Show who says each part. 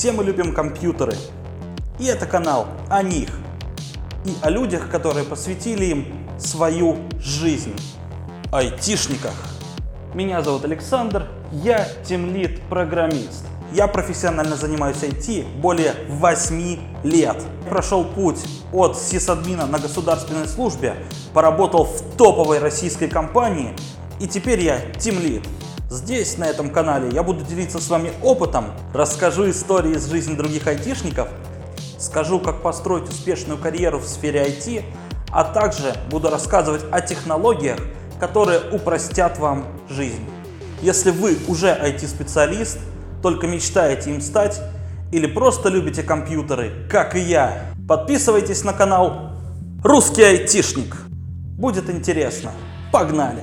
Speaker 1: Все мы любим компьютеры. И это канал о них. И о людях, которые посвятили им свою жизнь. Айтишниках. Меня зовут Александр, я тимлит программист. Я профессионально занимаюсь IT более 8 лет. Прошел путь от сисадмина на государственной службе, поработал в топовой российской компании и теперь я тимлит. Здесь, на этом канале, я буду делиться с вами опытом, расскажу истории из жизни других айтишников, скажу, как построить успешную карьеру в сфере IT, а также буду рассказывать о технологиях, которые упростят вам жизнь. Если вы уже IT-специалист, только мечтаете им стать, или просто любите компьютеры, как и я, подписывайтесь на канал «Русский айтишник». Будет интересно. Погнали!